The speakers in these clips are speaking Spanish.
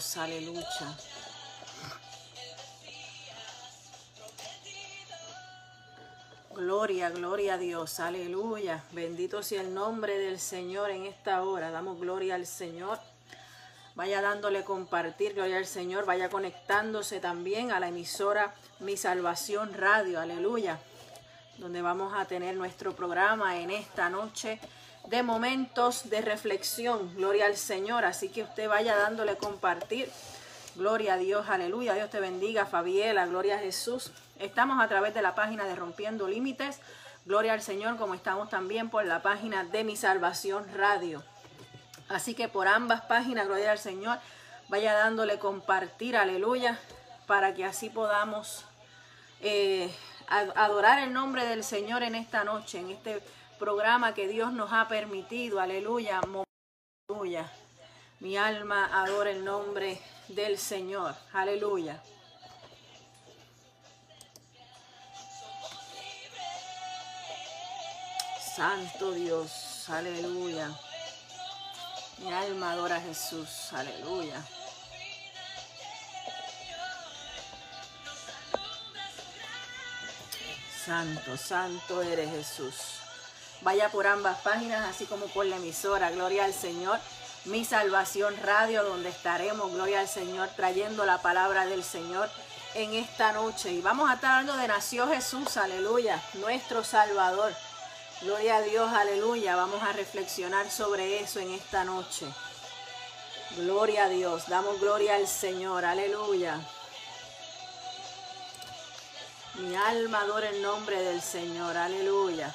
Aleluya. Gloria, gloria a Dios, aleluya. Bendito sea el nombre del Señor en esta hora. Damos gloria al Señor. Vaya dándole compartir, gloria al Señor. Vaya conectándose también a la emisora Mi Salvación Radio, aleluya. Donde vamos a tener nuestro programa en esta noche de momentos de reflexión. Gloria al Señor. Así que usted vaya dándole compartir. Gloria a Dios, aleluya. Dios te bendiga, Fabiela. Gloria a Jesús. Estamos a través de la página de Rompiendo Límites. Gloria al Señor, como estamos también por la página de Mi Salvación Radio. Así que por ambas páginas, gloria al Señor, vaya dándole compartir, aleluya, para que así podamos eh, adorar el nombre del Señor en esta noche, en este programa que Dios nos ha permitido, aleluya, aleluya. Mi alma adora el nombre del Señor, aleluya. Santo Dios, aleluya. Mi alma adora a Jesús, aleluya. Santo, santo eres Jesús. Vaya por ambas páginas, así como por la emisora. Gloria al Señor. Mi Salvación Radio, donde estaremos, gloria al Señor, trayendo la palabra del Señor en esta noche. Y vamos a estar hablando de Nació Jesús, aleluya, nuestro Salvador. Gloria a Dios, aleluya. Vamos a reflexionar sobre eso en esta noche. Gloria a Dios. Damos gloria al Señor, aleluya. Mi alma adora el nombre del Señor, aleluya.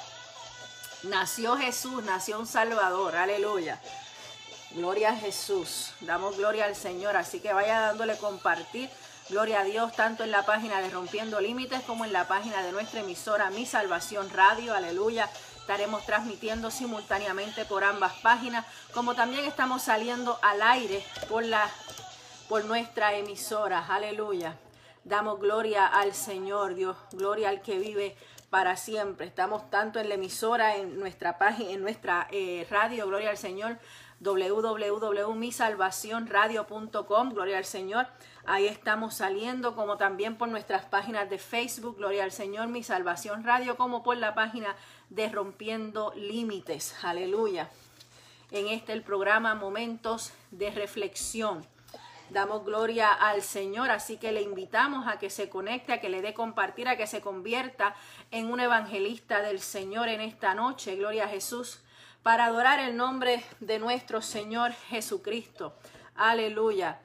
Nació Jesús, nació un Salvador, aleluya. Gloria a Jesús. Damos gloria al Señor, así que vaya dándole compartir. Gloria a Dios, tanto en la página de Rompiendo Límites como en la página de nuestra emisora Mi Salvación Radio, aleluya. Estaremos transmitiendo simultáneamente por ambas páginas, como también estamos saliendo al aire por, la, por nuestra emisora. Aleluya. Damos gloria al Señor, Dios, gloria al que vive para siempre. Estamos tanto en la emisora, en nuestra página, en nuestra eh, radio, gloria al Señor, www.misalvacionradio.com, gloria al Señor. Ahí estamos saliendo, como también por nuestras páginas de Facebook, Gloria al Señor, Mi Salvación Radio, como por la página de Rompiendo Límites. Aleluya. En este el programa Momentos de Reflexión. Damos gloria al Señor, así que le invitamos a que se conecte, a que le dé compartir, a que se convierta en un evangelista del Señor en esta noche. Gloria a Jesús, para adorar el nombre de nuestro Señor Jesucristo. Aleluya.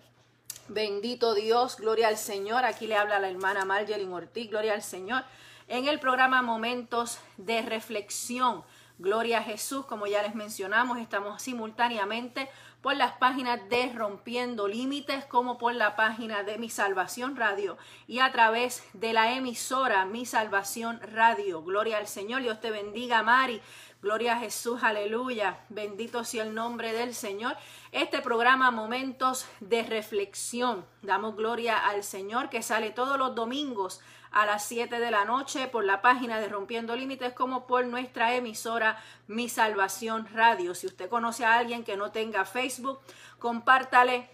Bendito Dios, gloria al Señor. Aquí le habla la hermana Margelin Ortiz, gloria al Señor. En el programa Momentos de Reflexión, gloria a Jesús, como ya les mencionamos, estamos simultáneamente por las páginas de Rompiendo Límites como por la página de Mi Salvación Radio y a través de la emisora Mi Salvación Radio. Gloria al Señor, Dios te bendiga, Mari. Gloria a Jesús, aleluya. Bendito sea el nombre del Señor. Este programa Momentos de Reflexión. Damos gloria al Señor que sale todos los domingos a las 7 de la noche por la página de Rompiendo Límites como por nuestra emisora Mi Salvación Radio. Si usted conoce a alguien que no tenga Facebook, compártale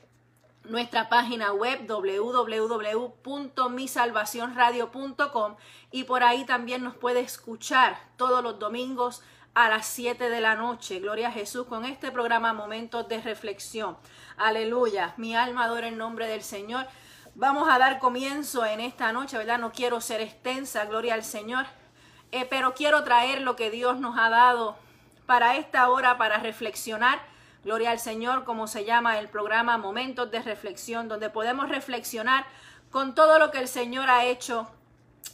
nuestra página web www.misalvacionradio.com y por ahí también nos puede escuchar todos los domingos a las 7 de la noche. Gloria a Jesús con este programa Momentos de Reflexión. Aleluya. Mi alma adora el nombre del Señor. Vamos a dar comienzo en esta noche, ¿verdad? No quiero ser extensa, gloria al Señor, eh, pero quiero traer lo que Dios nos ha dado para esta hora, para reflexionar. Gloria al Señor, como se llama el programa Momentos de Reflexión, donde podemos reflexionar con todo lo que el Señor ha hecho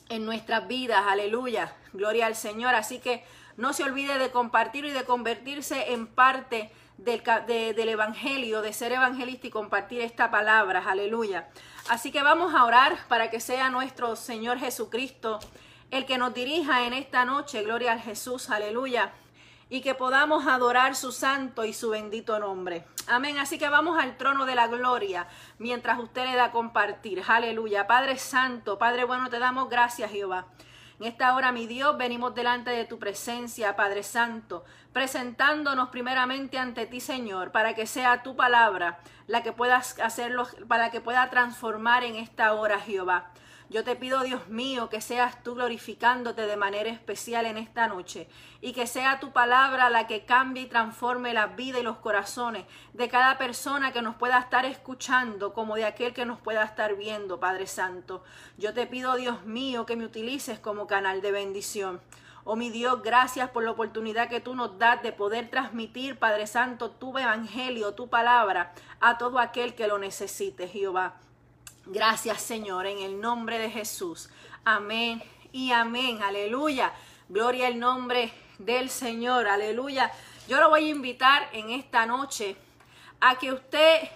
en nuestras vidas. Aleluya. Gloria al Señor. Así que no se olvide de compartir y de convertirse en parte del, Evangelio, de ser evangelista y compartir esta palabra. Aleluya. Así que vamos a orar para que sea nuestro Señor Jesucristo el que nos dirija en esta noche. Gloria al Jesús. Aleluya. Y que podamos adorar su santo y su bendito nombre. Amén. Así que vamos al trono de la gloria mientras usted le da compartir. Aleluya. Padre Santo, Padre bueno, te damos gracias, Jehová. En esta hora, mi Dios, venimos delante de tu presencia, Padre Santo, presentándonos primeramente ante ti, Señor, para que sea tu palabra la que puedas hacerlo, para que pueda transformar en esta hora, Jehová. Yo te pido, Dios mío, que seas tú glorificándote de manera especial en esta noche y que sea tu palabra la que cambie y transforme la vida y los corazones de cada persona que nos pueda estar escuchando como de aquel que nos pueda estar viendo, Padre Santo. Yo te pido, Dios mío, que me utilices como canal de bendición. Oh mi Dios, gracias por la oportunidad que tú nos das de poder transmitir, Padre Santo, tu evangelio, tu palabra a todo aquel que lo necesite, Jehová. Gracias Señor, en el nombre de Jesús. Amén y amén. Aleluya. Gloria al nombre del Señor. Aleluya. Yo lo voy a invitar en esta noche a que usted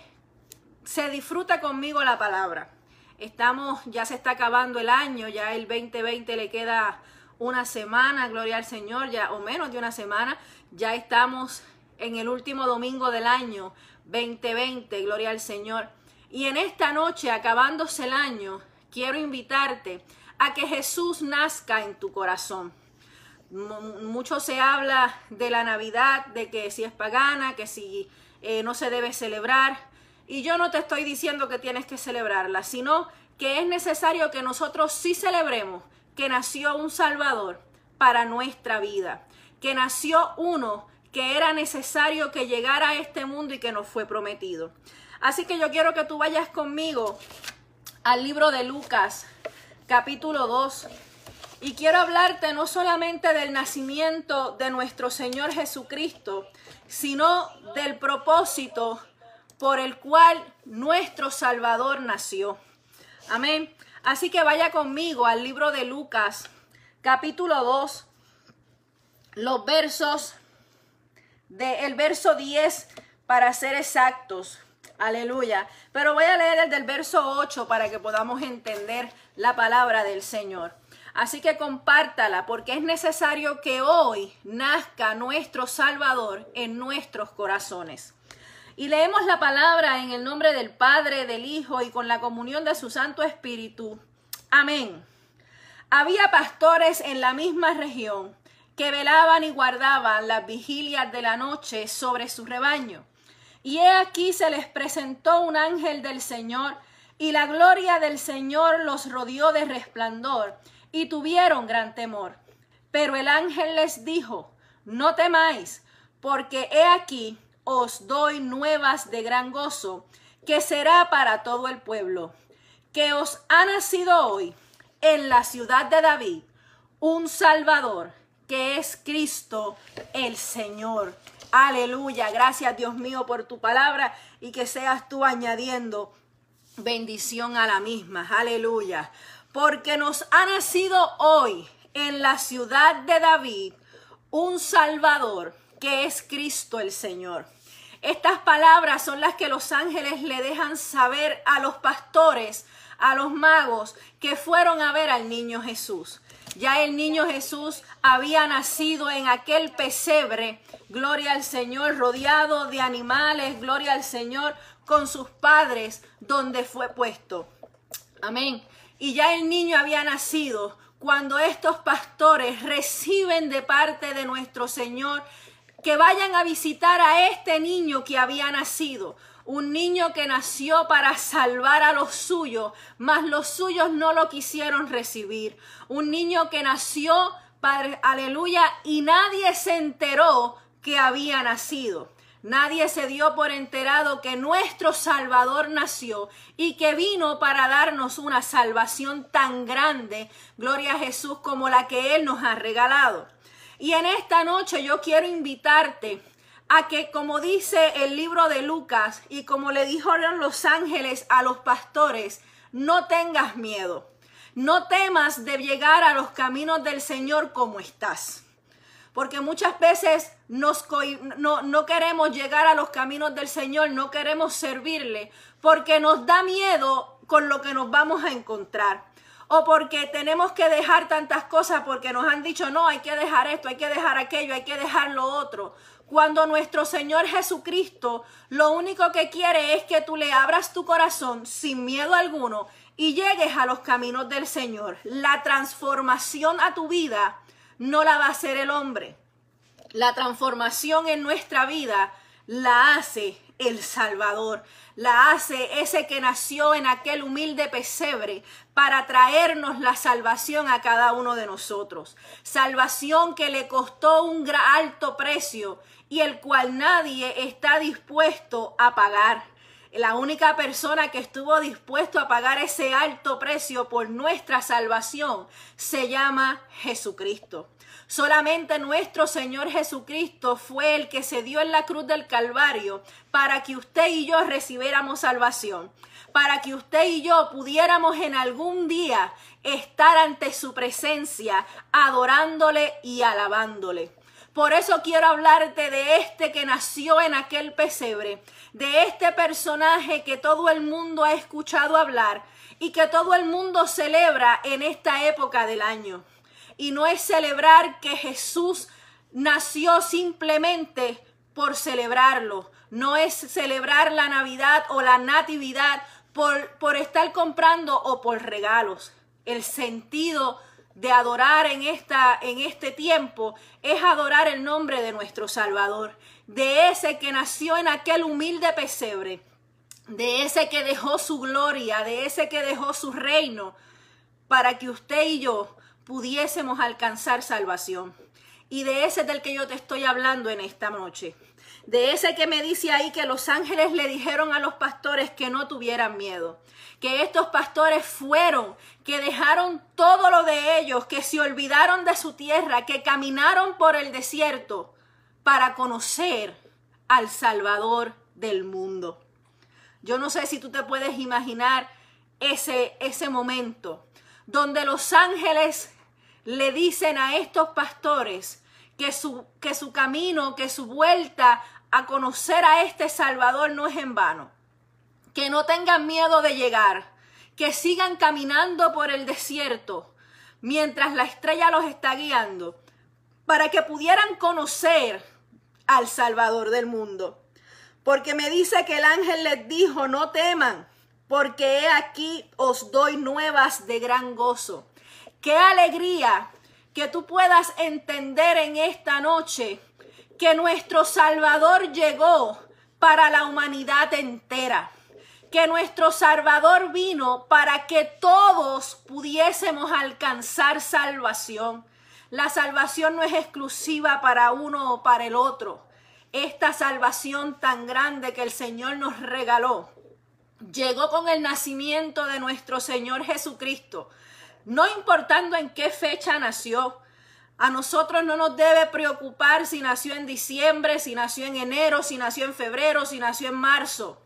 se disfruta conmigo la palabra. Estamos, ya se está acabando el año, ya el 2020 le queda una semana, gloria al Señor, ya o menos de una semana, ya estamos en el último domingo del año 2020, gloria al Señor. Y en esta noche, acabándose el año, quiero invitarte a que Jesús nazca en tu corazón. Mucho se habla de la Navidad, de que si es pagana, que si eh, no se debe celebrar. Y yo no te estoy diciendo que tienes que celebrarla, sino que es necesario que nosotros sí celebremos que nació un Salvador para nuestra vida, que nació uno que era necesario que llegara a este mundo y que nos fue prometido. Así que yo quiero que tú vayas conmigo al libro de Lucas, capítulo 2. Y quiero hablarte no solamente del nacimiento de nuestro Señor Jesucristo, sino del propósito por el cual nuestro Salvador nació. Amén. Así que vaya conmigo al libro de Lucas, capítulo 2, los versos del verso 10 para ser exactos. Aleluya. Pero voy a leer el del verso 8 para que podamos entender la palabra del Señor. Así que compártala porque es necesario que hoy nazca nuestro Salvador en nuestros corazones. Y leemos la palabra en el nombre del Padre, del Hijo y con la comunión de su Santo Espíritu. Amén. Había pastores en la misma región que velaban y guardaban las vigilias de la noche sobre su rebaño. Y he aquí se les presentó un ángel del Señor, y la gloria del Señor los rodeó de resplandor, y tuvieron gran temor. Pero el ángel les dijo, no temáis, porque he aquí os doy nuevas de gran gozo, que será para todo el pueblo, que os ha nacido hoy en la ciudad de David un Salvador, que es Cristo el Señor. Aleluya. Gracias Dios mío por tu palabra y que seas tú añadiendo bendición a la misma. Aleluya. Porque nos ha nacido hoy en la ciudad de David un Salvador que es Cristo el Señor. Estas palabras son las que los ángeles le dejan saber a los pastores, a los magos que fueron a ver al niño Jesús. Ya el niño Jesús había nacido en aquel pesebre, gloria al Señor, rodeado de animales, gloria al Señor, con sus padres, donde fue puesto. Amén. Y ya el niño había nacido cuando estos pastores reciben de parte de nuestro Señor que vayan a visitar a este niño que había nacido un niño que nació para salvar a los suyos, mas los suyos no lo quisieron recibir. Un niño que nació, Padre, aleluya, y nadie se enteró que había nacido. Nadie se dio por enterado que nuestro Salvador nació y que vino para darnos una salvación tan grande, gloria a Jesús, como la que Él nos ha regalado. Y en esta noche yo quiero invitarte a que, como dice el libro de Lucas y como le dijeron los ángeles a los pastores, no tengas miedo, no temas de llegar a los caminos del Señor como estás. Porque muchas veces no, no queremos llegar a los caminos del Señor, no queremos servirle, porque nos da miedo con lo que nos vamos a encontrar o porque tenemos que dejar tantas cosas porque nos han dicho, no, hay que dejar esto, hay que dejar aquello, hay que dejar lo otro. Cuando nuestro Señor Jesucristo lo único que quiere es que tú le abras tu corazón sin miedo alguno y llegues a los caminos del Señor. La transformación a tu vida no la va a hacer el hombre. La transformación en nuestra vida la hace el Salvador, la hace ese que nació en aquel humilde pesebre para traernos la salvación a cada uno de nosotros. Salvación que le costó un alto precio y el cual nadie está dispuesto a pagar. La única persona que estuvo dispuesto a pagar ese alto precio por nuestra salvación se llama Jesucristo. Solamente nuestro Señor Jesucristo fue el que se dio en la cruz del Calvario para que usted y yo recibiéramos salvación, para que usted y yo pudiéramos en algún día estar ante su presencia, adorándole y alabándole. Por eso quiero hablarte de este que nació en aquel pesebre, de este personaje que todo el mundo ha escuchado hablar y que todo el mundo celebra en esta época del año y no es celebrar que Jesús nació simplemente por celebrarlo. No es celebrar la Navidad o la Natividad por, por estar comprando o por regalos. El sentido de adorar en, esta, en este tiempo es adorar el nombre de nuestro Salvador, de ese que nació en aquel humilde pesebre, de ese que dejó su gloria, de ese que dejó su reino, para que usted y yo pudiésemos alcanzar salvación. Y de ese del que yo te estoy hablando en esta noche. De ese que me dice ahí que los ángeles le dijeron a los pastores que no tuvieran miedo. Que estos pastores fueron, que dejaron todo lo de ellos, que se olvidaron de su tierra, que caminaron por el desierto para conocer al Salvador del mundo. Yo no sé si tú te puedes imaginar ese, ese momento donde los ángeles le dicen a estos pastores que su, que su camino, que su vuelta a conocer a este Salvador no es en vano. Que no tengan miedo de llegar, que sigan caminando por el desierto mientras la estrella los está guiando, para que pudieran conocer al Salvador del mundo. Porque me dice que el ángel les dijo, no teman, porque he aquí os doy nuevas de gran gozo Qué alegría que tú puedas entender en esta noche que nuestro Salvador llegó para la humanidad entera. Que nuestro Salvador vino para que todos pudiésemos alcanzar salvación. La salvación no es exclusiva para uno o para el otro. Esta salvación tan grande que el Señor nos regaló llegó con el nacimiento de nuestro Señor Jesucristo no importando en qué fecha nació. A nosotros no nos debe preocupar si nació en diciembre, si nació en enero, si nació en febrero, si nació en marzo.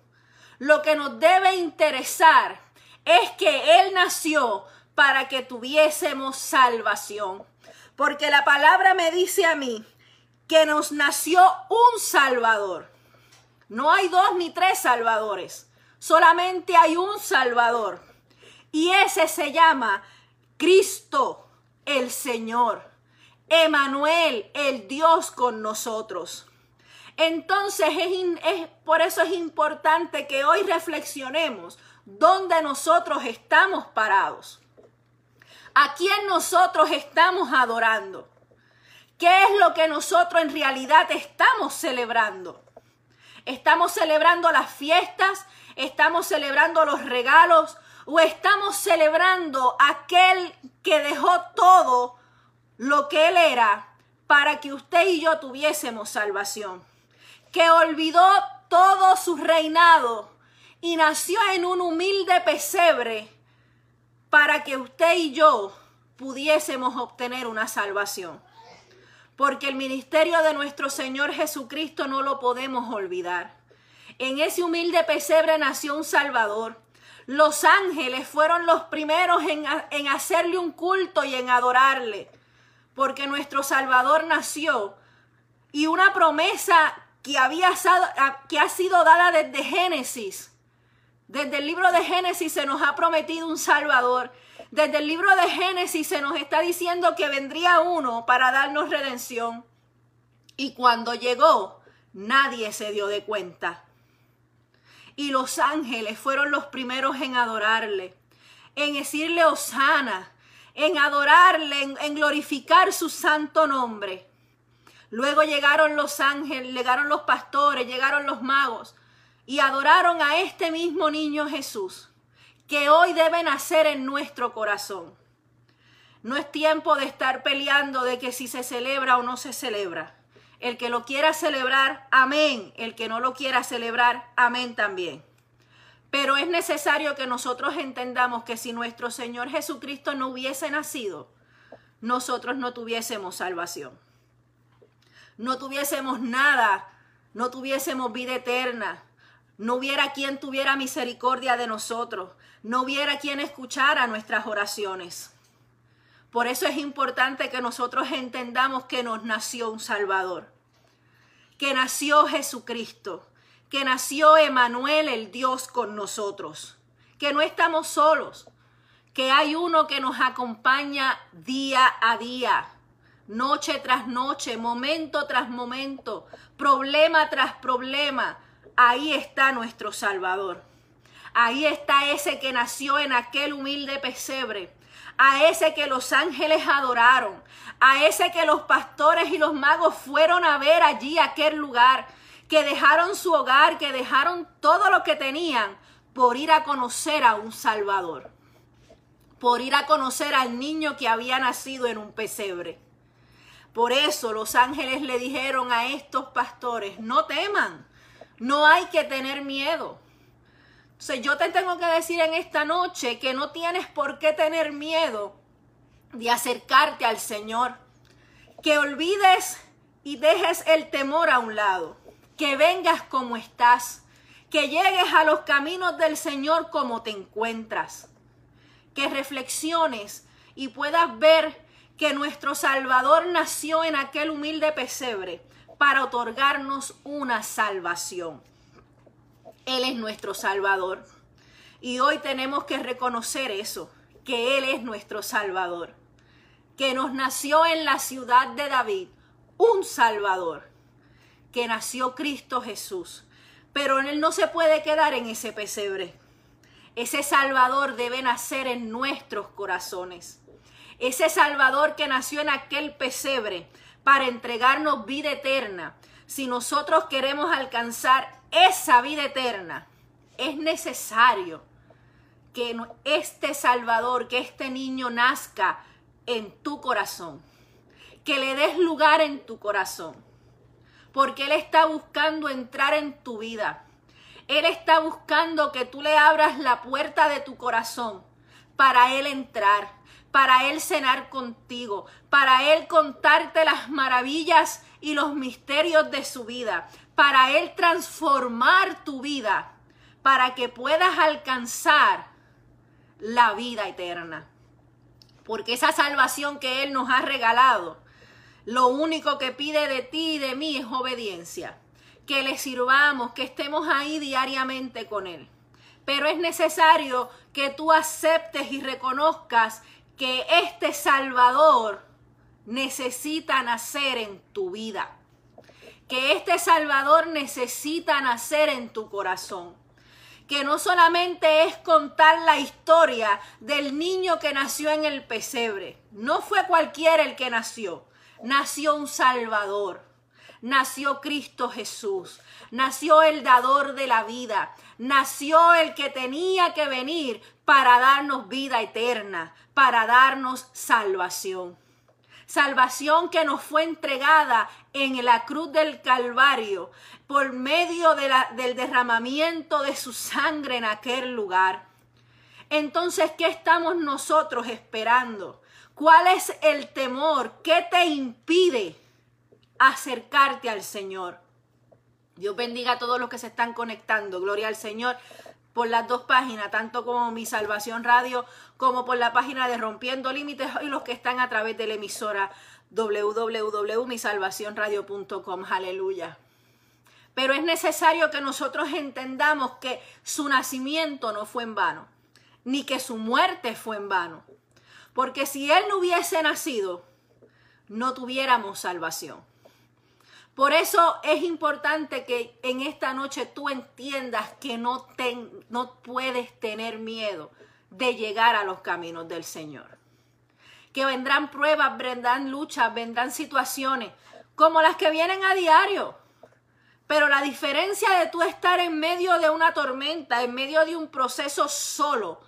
Lo que nos debe interesar es que Él nació para que tuviésemos salvación. Porque la palabra me dice a mí que nos nació un Salvador. No hay dos ni tres Salvadores, solamente hay un Salvador. Y ese se llama Cristo, el Señor. Emanuel, el Dios con nosotros. Entonces, es, por eso es importante que hoy reflexionemos dónde nosotros estamos parados. ¿A quién nosotros estamos adorando? ¿Qué es lo que nosotros en realidad estamos celebrando? ¿Estamos celebrando las fiestas? ¿Estamos celebrando los regalos? O estamos celebrando aquel que dejó todo lo que él era para que usted y yo tuviésemos salvación, que olvidó todo su reinado y nació en un humilde pesebre para que usted y yo pudiésemos obtener una salvación. Porque el ministerio de nuestro Señor Jesucristo no lo podemos olvidar. En ese humilde pesebre nació un Salvador los ángeles fueron los primeros en, hacerle un culto y en adorarle, porque nuestro Salvador nació y una promesa que, había, que ha sido dada desde Génesis. Desde el libro de Génesis se nos ha prometido un Salvador. Desde el libro de Génesis se nos está diciendo que vendría uno para darnos redención. Y cuando llegó, nadie se dio de cuenta y los ángeles fueron los primeros en adorarle. en decirle Osana, en adorarle, en, en glorificar su santo nombre. Luego llegaron los ángeles, llegaron los pastores, llegaron los magos y adoraron a este mismo niño Jesús, que hoy debe nacer en nuestro corazón. No es tiempo de estar peleando de que si se celebra o no se celebra. El que lo quiera celebrar, amén. El que no lo quiera celebrar, amén también. Pero es necesario que nosotros entendamos que si nuestro Señor Jesucristo no hubiese nacido, nosotros no tuviésemos salvación. No tuviésemos nada, no tuviésemos vida eterna, no hubiera quien tuviera misericordia de nosotros, no hubiera quien escuchara nuestras oraciones. Por eso es importante que nosotros entendamos que nos nació un Salvador, que nació Jesucristo, que nació Emanuel, el Dios con nosotros, que no estamos solos, que hay uno que nos acompaña día a día, noche tras noche, momento tras momento, problema tras problema. Ahí está nuestro Salvador. Ahí está ese que nació en aquel humilde pesebre a ese que los ángeles adoraron, a ese que los pastores y los magos fueron a ver allí, aquel lugar, que dejaron su hogar, que dejaron todo lo que tenían por ir a conocer a un Salvador, por ir a conocer al niño que había nacido en un pesebre. Por eso los ángeles le dijeron a estos pastores, no teman, no hay que tener miedo yo te tengo que decir en esta noche que no tienes por qué tener miedo de acercarte al Señor. Que olvides y dejes el temor a un lado. Que vengas como estás. Que llegues a los caminos del Señor como te encuentras. Que reflexiones y puedas ver que nuestro Salvador nació en aquel humilde pesebre para otorgarnos una salvación. Él es nuestro Salvador. Y hoy tenemos que reconocer eso, que Él es nuestro Salvador. Que nos nació en la ciudad de David un Salvador. Que nació Cristo Jesús. Pero Él no se puede quedar en ese pesebre. Ese Salvador debe nacer en nuestros corazones. Ese Salvador que nació en aquel pesebre para entregarnos vida eterna. Si nosotros queremos alcanzar esa vida eterna, es necesario que este Salvador, que este niño nazca en tu corazón, que le des lugar en tu corazón, porque Él está buscando entrar en tu vida. Él está buscando que tú le abras la puerta de tu corazón para Él entrar, para Él cenar contigo, para Él contarte las maravillas y los misterios de su vida, para Él transformar tu vida, para que puedas alcanzar la vida eterna. Porque esa salvación que Él nos ha regalado, lo único que pide de ti y de mí es obediencia. Que le sirvamos, que estemos ahí diariamente con Él. Pero es necesario que tú aceptes y reconozcas que este Salvador necesita nacer en tu vida que este Salvador necesita nacer en tu corazón. Que no solamente es contar la historia del niño que nació en el pesebre. No fue cualquiera el que nació. Nació un Salvador. Nació Cristo Jesús. Nació el dador de la vida. Nació el que tenía que venir para darnos vida eterna, para darnos salvación salvación que nos fue entregada en la cruz del Calvario por medio del derramamiento de su sangre en aquel lugar. Entonces, ¿qué estamos nosotros esperando? ¿Cuál es el temor? ¿Qué te impide acercarte al Señor? Dios bendiga a todos los que se están conectando. Gloria al Señor por las dos páginas, tanto como Mi Salvación Radio, como por la página de Rompiendo Límites y los que están a través de la emisora www.misalvacionradio.com. Aleluya. Pero es necesario que nosotros entendamos que su nacimiento no fue en vano, ni que su muerte fue en vano. Porque si Él no hubiese nacido, no tuviéramos salvación. Por eso es importante que en esta noche tú entiendas que no, no puedes tener miedo de llegar a los caminos del Señor. Que vendrán pruebas, vendrán luchas, vendrán situaciones como las que vienen a diario. Pero la diferencia de tú estar en medio de una tormenta, en medio de un proceso solo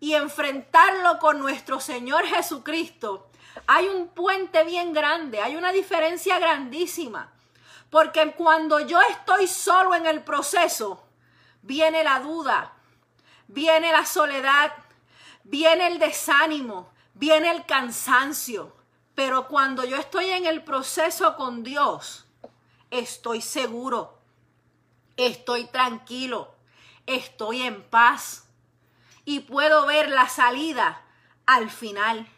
y enfrentarlo con nuestro Señor Jesucristo, hay un puente bien grande, hay una diferencia grandísima. Porque cuando yo estoy solo en el proceso, viene la duda, viene la soledad, viene el desánimo, viene el cansancio. Pero cuando yo estoy en el proceso con Dios, estoy seguro, estoy tranquilo, estoy en paz y puedo ver la salida al final.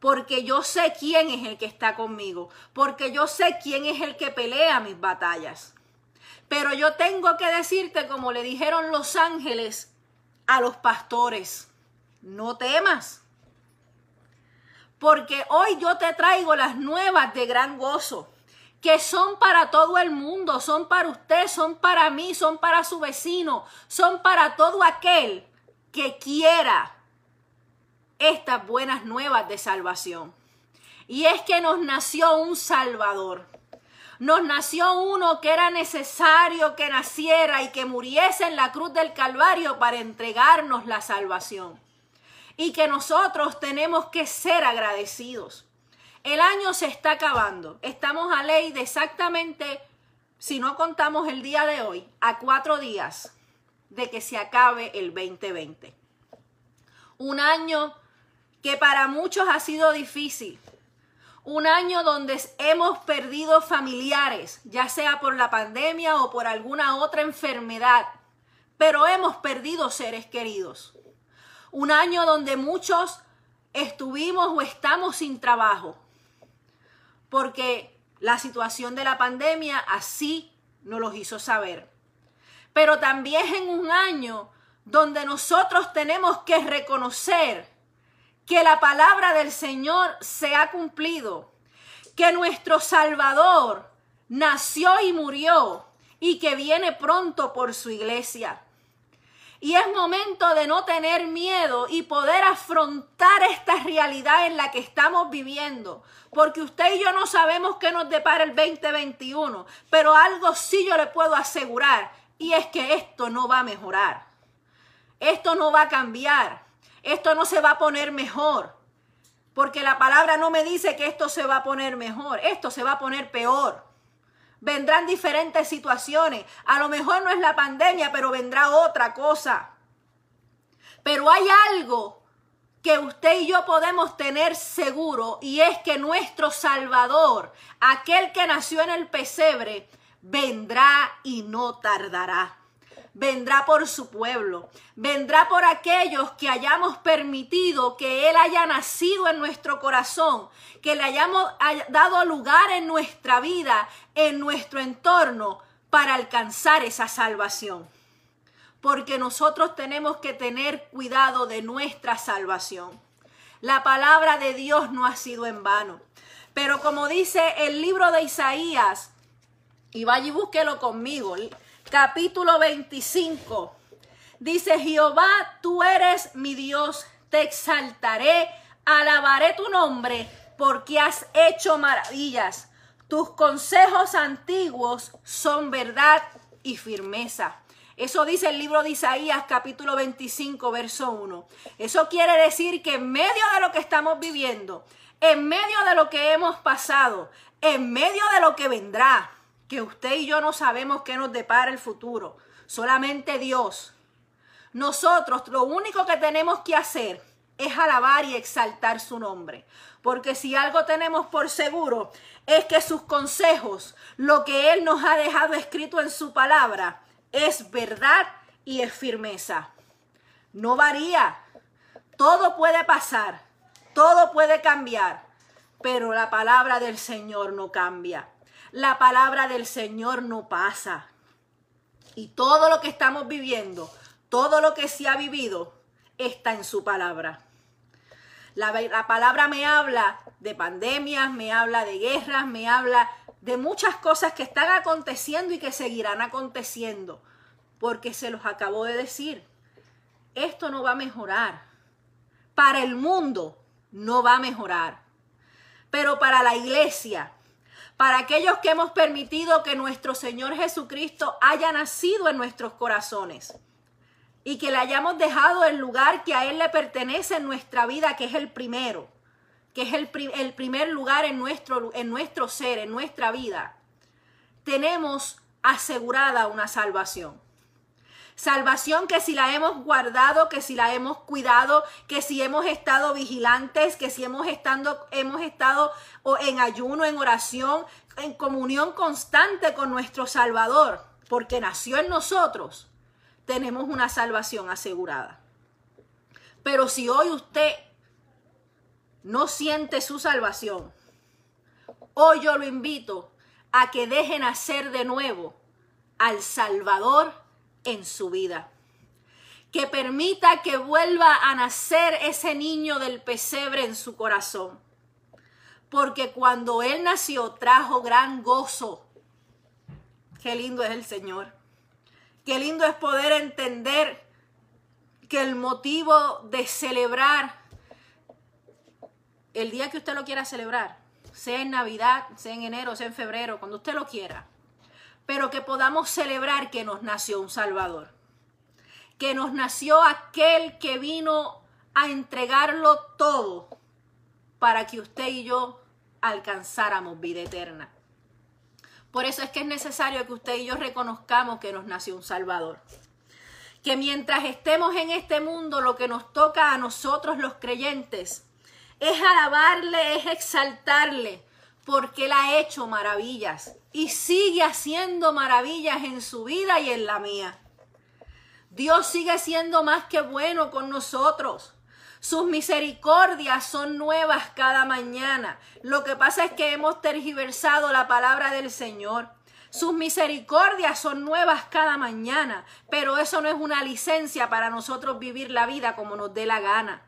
Porque yo sé quién es el que está conmigo, porque yo sé quién es el que pelea mis batallas. Pero yo tengo que decirte, como le dijeron los ángeles a los pastores, no temas, porque hoy yo te traigo las nuevas de gran gozo, que son para todo el mundo, son para usted, son para mí, son para su vecino, son para todo aquel que quiera estas buenas nuevas de salvación. Y es que nos nació un Salvador nos nació uno que era necesario que naciera y que muriese en la cruz del Calvario para entregarnos la salvación. Y que nosotros tenemos que ser agradecidos. El año se está acabando. Estamos a ley de exactamente, si no contamos el día de hoy, a cuatro días de que se acabe el 2020. Un año que para muchos ha sido difícil, un año donde hemos perdido familiares, ya sea por la pandemia o por alguna otra enfermedad, pero hemos perdido seres queridos. Un año donde muchos estuvimos o estamos sin trabajo, porque la situación de la pandemia así nos los hizo saber. Pero también en un año donde nosotros tenemos que reconocer que la palabra del Señor se ha cumplido, que nuestro Salvador nació y murió y que viene pronto por su iglesia. Y es momento de no tener miedo y poder afrontar esta realidad en la que estamos viviendo. Porque usted y yo no sabemos qué nos depara el 2021, pero algo sí yo le puedo asegurar y es que esto no va a mejorar. Esto no va a cambiar. Esto no se va a poner mejor. Porque la palabra no me dice que esto se va a poner mejor. Esto se va a poner peor. Vendrán diferentes situaciones. A lo mejor no es la pandemia, pero vendrá otra cosa. Pero hay algo que usted y yo podemos tener seguro y es que nuestro Salvador, aquel que nació en el pesebre, vendrá y no tardará vendrá por su pueblo, vendrá por aquellos que hayamos permitido que Él haya nacido en nuestro corazón, que le hayamos dado lugar en nuestra vida, en nuestro entorno, para alcanzar esa salvación. Porque nosotros tenemos que tener cuidado de nuestra salvación. La palabra de Dios no ha sido en vano. Pero como dice el libro de Isaías, y vaya y búsquelo conmigo, capítulo 25. Dice Jehová, tú eres mi Dios, te exaltaré, alabaré tu nombre, porque has hecho maravillas. Tus consejos antiguos son verdad y firmeza. Eso dice el libro de Isaías capítulo 25, verso 1. Eso quiere decir que en medio de lo que estamos viviendo, en medio de lo que hemos pasado, en medio de lo que vendrá, que usted y yo no sabemos qué nos depara el futuro, solamente Dios. Nosotros lo único que tenemos que hacer es alabar y exaltar su nombre. Porque si algo tenemos por seguro es que sus consejos, lo que Él nos ha dejado escrito en su palabra, es verdad y es firmeza. No varía. Todo puede pasar, todo puede cambiar, pero la palabra del Señor no cambia la palabra del Señor no pasa. Y todo lo que estamos viviendo, todo lo que se ha vivido, está en su palabra. La, la, palabra me habla de pandemias, me habla de guerras, me habla de muchas cosas que están aconteciendo y que seguirán aconteciendo, porque se los acabo de decir. Esto no va a mejorar. para el mundo no va a mejorar. Pero para la iglesia, para aquellos que hemos permitido que nuestro Señor Jesucristo haya nacido en nuestros corazones y que le hayamos dejado el lugar que a Él le pertenece en nuestra vida, que es el primero, que es el, primer lugar en nuestro, en nuestro ser, en nuestra vida, tenemos asegurada una salvación. Salvación que si la hemos guardado, que si la hemos cuidado, que si hemos estado vigilantes, que si hemos estado, hemos estado en ayuno, en oración, en comunión constante con nuestro Salvador, porque nació en nosotros, tenemos una salvación asegurada. Pero si hoy usted no siente su salvación, hoy yo lo invito a que dejen hacer de nuevo al Salvador en su vida. Que permita que vuelva a nacer ese niño del pesebre en su corazón. Porque cuando Él nació trajo gran gozo. Qué lindo es el Señor. Qué lindo es poder entender que el motivo de celebrar el día que usted lo quiera celebrar, sea en Navidad, sea en enero, sea en febrero, cuando usted lo quiera, pero que podamos celebrar que nos nació un Salvador, que nos nació aquel que vino a entregarlo todo para que usted y yo alcanzáramos vida eterna. Por eso es que es necesario que usted y yo reconozcamos que nos nació un Salvador. Que mientras estemos en este mundo, lo que nos toca a nosotros los creyentes es alabarle, es exaltarle, porque Él ha hecho maravillas y sigue haciendo maravillas en su vida y en la mía. Dios sigue siendo más que bueno con nosotros. Sus misericordias son nuevas cada mañana. Lo que pasa es que hemos tergiversado la palabra del Señor. Sus misericordias son nuevas cada mañana, pero eso no es una licencia para nosotros vivir la vida como nos dé la gana.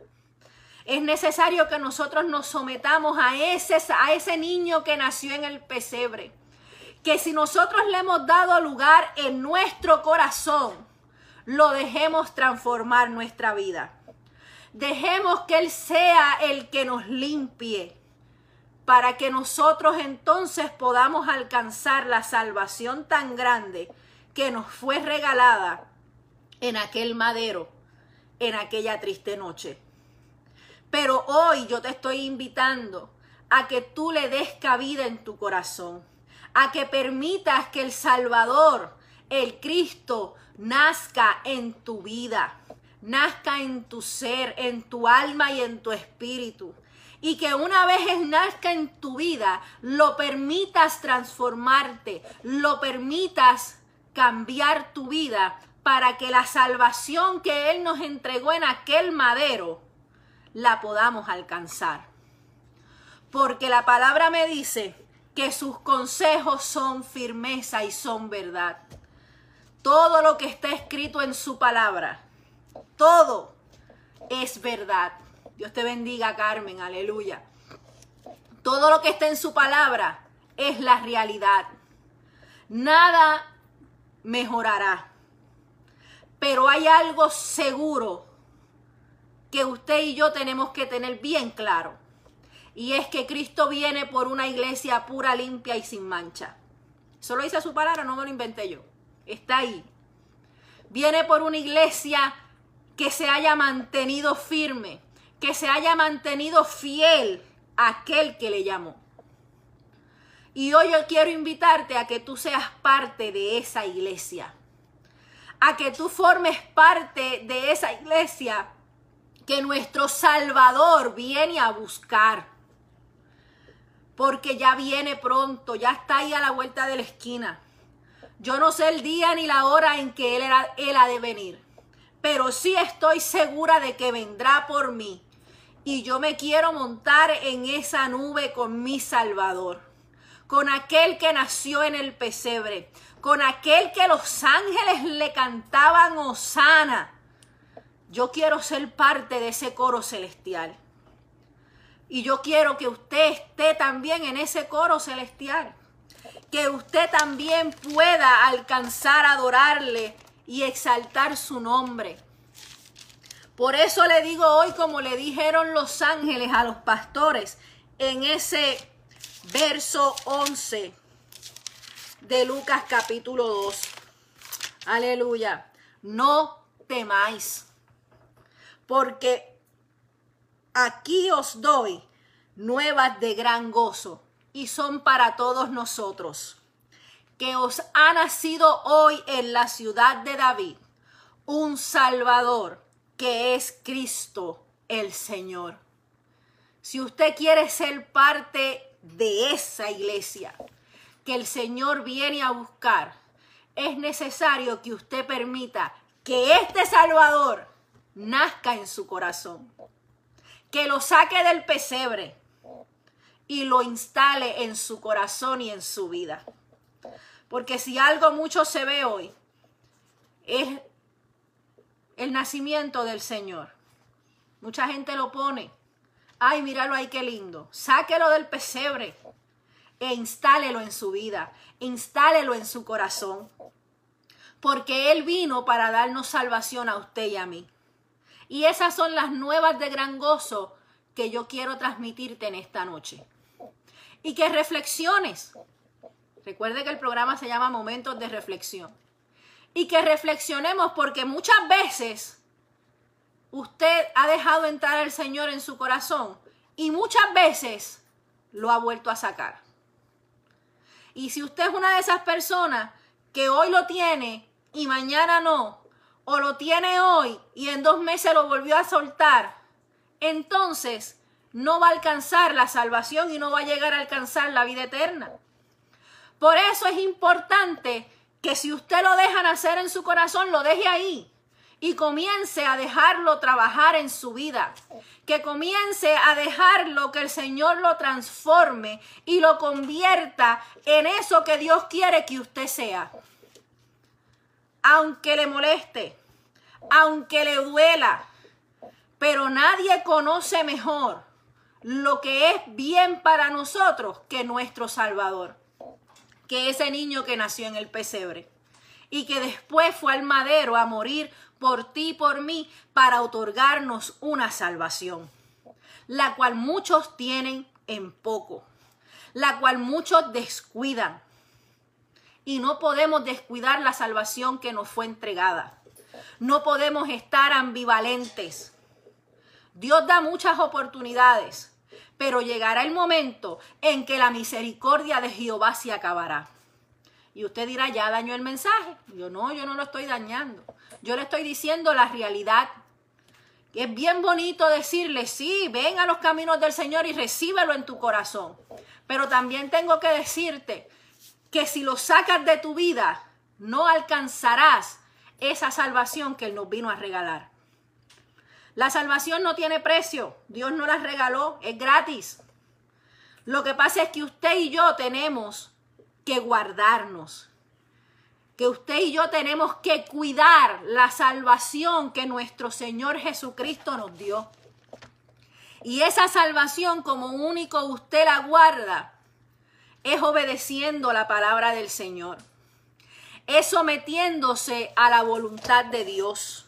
Es necesario que nosotros nos sometamos a ese, a ese niño que nació en el pesebre. Que si nosotros le hemos dado lugar en nuestro corazón, lo dejemos transformar nuestra vida. Dejemos que Él sea el que nos limpie para que nosotros entonces podamos alcanzar la salvación tan grande que nos fue regalada en aquel madero, en aquella triste noche. Pero hoy yo te estoy invitando a que tú le des cabida en tu corazón, a que permitas que el Salvador, el Cristo, nazca en tu vida, nazca en tu ser, en tu alma y en tu espíritu. Y que una vez nazca en tu vida, lo permitas transformarte, lo permitas cambiar tu vida para que la salvación que Él nos entregó en aquel madero, la podamos alcanzar. Porque la palabra me dice que sus consejos son firmeza y son verdad. Todo lo que está escrito en su palabra, todo es verdad. Dios te bendiga, Carmen, aleluya. Todo lo que está en su palabra es la realidad. Nada mejorará. Pero hay algo seguro que usted y yo tenemos que tener bien claro. Y es que Cristo viene por una iglesia pura, limpia y sin mancha. Solo dice su palabra, no me lo inventé yo. Está ahí. Viene por una iglesia que se haya mantenido firme, que se haya mantenido fiel a aquel que le llamó. Y hoy yo quiero invitarte a que tú seas parte de esa iglesia. A que tú formes parte de esa iglesia que nuestro Salvador viene a buscar. Porque ya viene pronto, ya está ahí a la vuelta de la esquina. Yo no sé el día ni la hora en que Él, era, él ha de venir, pero sí estoy segura de que vendrá por mí. Y yo me quiero montar en esa nube con mi Salvador, con aquel que nació en el pesebre, con aquel que los ángeles le cantaban Osana yo quiero ser parte de ese coro celestial. Y yo quiero que usted esté también en ese coro celestial. Que usted también pueda alcanzar a adorarle y exaltar su nombre. Por eso le digo hoy, como le dijeron los ángeles a los pastores en ese verso 11 de Lucas capítulo 2. Aleluya. No temáis, porque aquí os doy nuevas de gran gozo y son para todos nosotros, que os ha nacido hoy en la ciudad de David un Salvador, que es Cristo el Señor. Si usted quiere ser parte de esa iglesia que el Señor viene a buscar, es necesario que usted permita que este Salvador nazca en su corazón, que lo saque del pesebre y lo instale en su corazón y en su vida. Porque si algo mucho se ve hoy, es el nacimiento del Señor. Mucha gente lo pone. Ay, míralo ahí, qué lindo. Sáquelo del pesebre e instálelo en su vida. Instálelo en su corazón. Porque Él vino para darnos salvación a usted y a mí. Y esas son las nuevas de gran gozo que yo quiero transmitirte en esta noche. Y que reflexiones. Recuerde que el programa se llama Momentos de Reflexión. Y que reflexionemos porque muchas veces usted ha dejado entrar al Señor en su corazón y muchas veces lo ha vuelto a sacar. Y si usted es una de esas personas que hoy lo tiene y mañana no, o lo tiene hoy y en dos meses lo volvió a soltar, entonces no va a alcanzar la salvación y no va a llegar a alcanzar la vida eterna. Por eso es importante que si usted lo deja nacer en su corazón, lo deje ahí y comience a dejarlo trabajar en su vida. Que comience a dejarlo que el Señor lo transforme y lo convierta en eso que Dios quiere que usted sea aunque le moleste, aunque le duela, pero nadie conoce mejor lo que es bien para nosotros que nuestro Salvador, que ese niño que nació en el pesebre y que después fue al madero a morir por ti y por mí para otorgarnos una salvación, la cual muchos tienen en poco, la cual muchos descuidan, y no podemos descuidar la salvación que nos fue entregada. No podemos estar ambivalentes. Dios da muchas oportunidades, pero llegará el momento en que la misericordia de Jehová se acabará. Y usted dirá, ya dañó el mensaje. Yo no, yo no lo estoy dañando. Yo le estoy diciendo la realidad. Es bien bonito decirle, sí, ven a los caminos del Señor y recíbelo en tu corazón. Pero también tengo que decirte que si lo sacas de tu vida, no alcanzarás esa salvación que Él nos vino a regalar. La salvación no tiene precio, Dios no la regaló, es gratis. Lo que pasa es que usted y yo tenemos que guardarnos, que usted y yo tenemos que cuidar la salvación que nuestro Señor Jesucristo nos dio. Y esa salvación como único usted la guarda es obedeciendo la palabra del Señor. Es sometiéndose a la voluntad de Dios.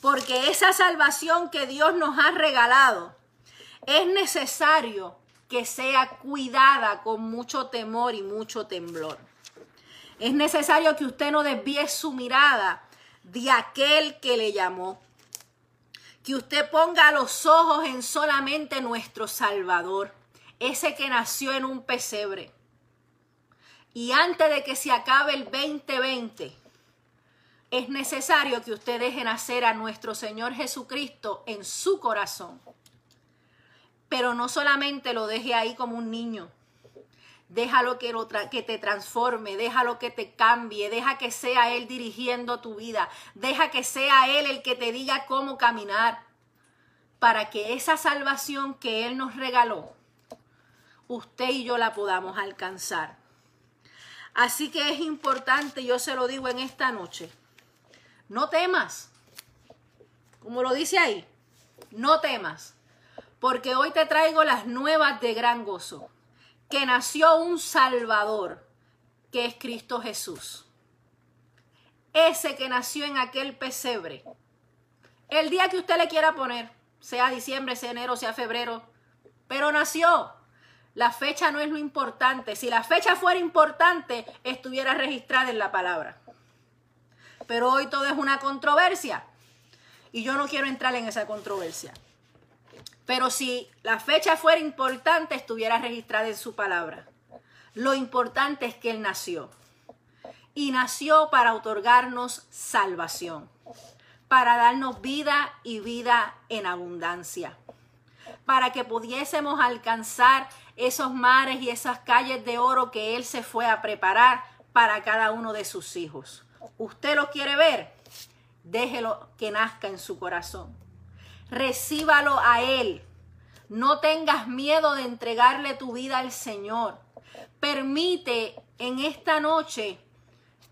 Porque esa salvación que Dios nos ha regalado es necesario que sea cuidada con mucho temor y mucho temblor. Es necesario que usted no desvíe su mirada de aquel que le llamó. Que usted ponga los ojos en solamente nuestro Salvador ese que nació en un pesebre. Y antes de que se acabe el 2020, es necesario que usted deje nacer a nuestro Señor Jesucristo en su corazón. Pero no solamente lo deje ahí como un niño. Déjalo que, lo que te transforme, déjalo que te cambie, deja que sea Él dirigiendo tu vida, deja que sea Él el que te diga cómo caminar, para que esa salvación que Él nos regaló usted y yo la podamos alcanzar. Así que es importante, yo se lo digo en esta noche, no temas, como lo dice ahí, no temas, porque hoy te traigo las nuevas de gran gozo, que nació un Salvador, que es Cristo Jesús. Ese que nació en aquel pesebre, El día que usted le quiera poner, sea diciembre, sea enero, sea febrero, pero nació. La fecha no es lo importante. Si la fecha fuera importante, estuviera registrada en la palabra. Pero hoy todo es una controversia. Y yo no quiero entrar en esa controversia. Pero si la fecha fuera importante, estuviera registrada en su palabra. Lo importante es que Él nació. Y nació para otorgarnos salvación, para darnos vida y vida en abundancia, para que pudiésemos alcanzar esos mares y esas calles de oro que Él se fue a preparar para cada uno de sus hijos. ¿Usted lo quiere ver? Déjelo que nazca en su corazón. Recíbalo a Él. No tengas miedo de entregarle tu vida al Señor. Permite en esta noche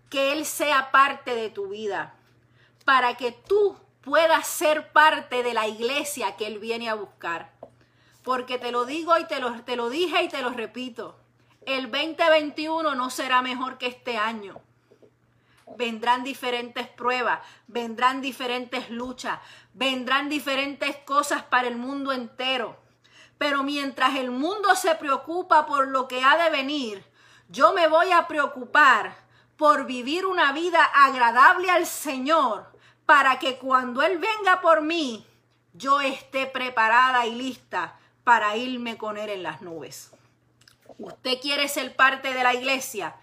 que Él sea parte de tu vida, para que tú puedas ser parte de la iglesia que Él viene a buscar. Porque te lo digo y te lo, te lo dije y te lo repito, el 2021 no será mejor que este año. Vendrán diferentes pruebas, vendrán diferentes luchas, vendrán diferentes cosas para el mundo entero. Pero mientras el mundo se preocupa por lo que ha de venir, yo me voy a preocupar por vivir una vida agradable al Señor, para que cuando Él venga por mí, yo esté preparada y lista para irme con Él en las nubes. Usted quiere ser parte de la iglesia,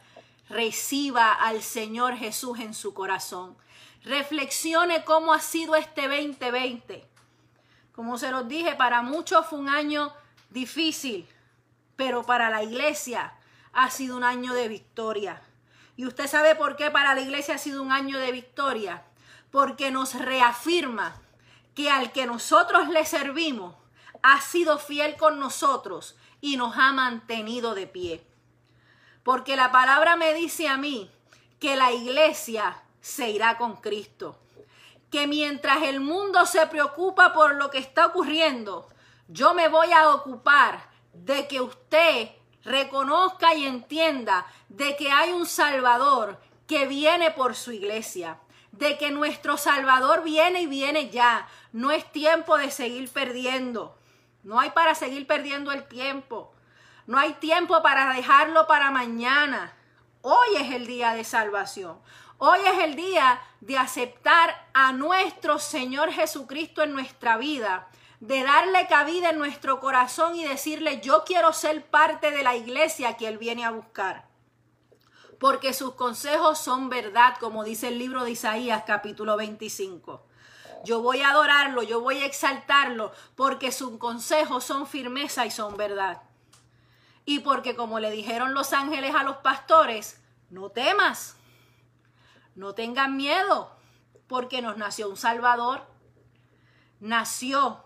reciba al Señor Jesús en su corazón. Reflexione cómo ha sido este 2020. Como se los dije, para muchos fue un año difícil, pero para la iglesia ha sido un año de victoria. Y usted sabe por qué para la iglesia ha sido un año de victoria. Porque nos reafirma que al que nosotros le servimos ha sido fiel con nosotros y nos ha mantenido de pie. Porque la palabra me dice a mí que la iglesia se irá con Cristo. Que mientras el mundo se preocupa por lo que está ocurriendo, yo me voy a ocupar de que usted reconozca y entienda de que hay un Salvador que viene por su iglesia, de que nuestro Salvador viene y viene ya. No es tiempo de seguir perdiendo. No hay para seguir perdiendo el tiempo. No hay tiempo para dejarlo para mañana. Hoy es el día de salvación. Hoy es el día de aceptar a nuestro Señor Jesucristo en nuestra vida de darle cabida en nuestro corazón y decirle, yo quiero ser parte de la iglesia que Él viene a buscar. Porque sus consejos son verdad, como dice el libro de Isaías capítulo 25. Yo voy a adorarlo, yo voy a exaltarlo, porque sus consejos son firmeza y son verdad. Y porque como le dijeron los ángeles a los pastores, no temas, no tengan miedo, porque nos nació un Salvador. Nació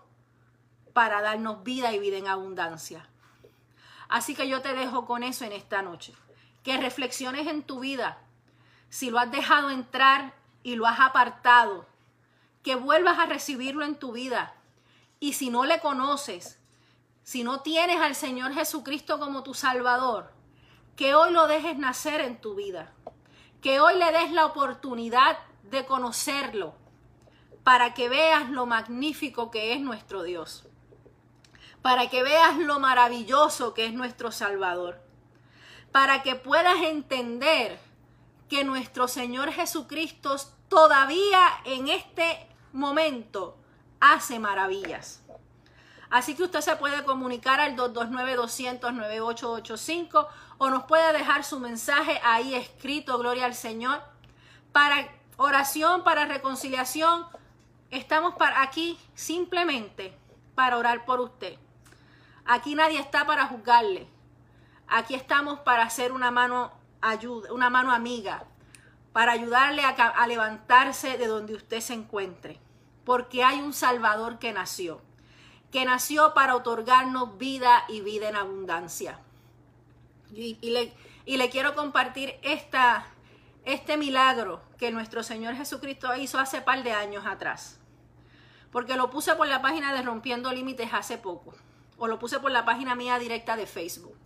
para darnos vida y vida en abundancia. Así que yo te dejo con eso en esta noche. Que reflexiones en tu vida. Si lo has dejado entrar y lo has apartado, que vuelvas a recibirlo en tu vida. Y si no le conoces, si no tienes al Señor Jesucristo como tu Salvador, que hoy lo dejes nacer en tu vida. Que hoy le des la oportunidad de conocerlo para que veas lo magnífico que es nuestro Dios para que veas lo maravilloso que es nuestro Salvador, para que puedas entender que nuestro Señor Jesucristo todavía en este momento hace maravillas. Así que usted se puede comunicar al 229-200-9885 o nos puede dejar su mensaje ahí escrito, Gloria al Señor. Para oración, para reconciliación, estamos para aquí simplemente para orar por usted. Aquí nadie está para juzgarle. Aquí estamos para hacer una mano ayuda, una mano amiga, para ayudarle a, a levantarse de donde usted se encuentre. Porque hay un Salvador que nació, que nació para otorgarnos vida y vida en abundancia. Y, le, y le, quiero compartir esta, este milagro que nuestro Señor Jesucristo hizo hace par de años atrás. Porque lo puse por la página de Rompiendo Límites hace poco o lo puse por la página mía directa de Facebook.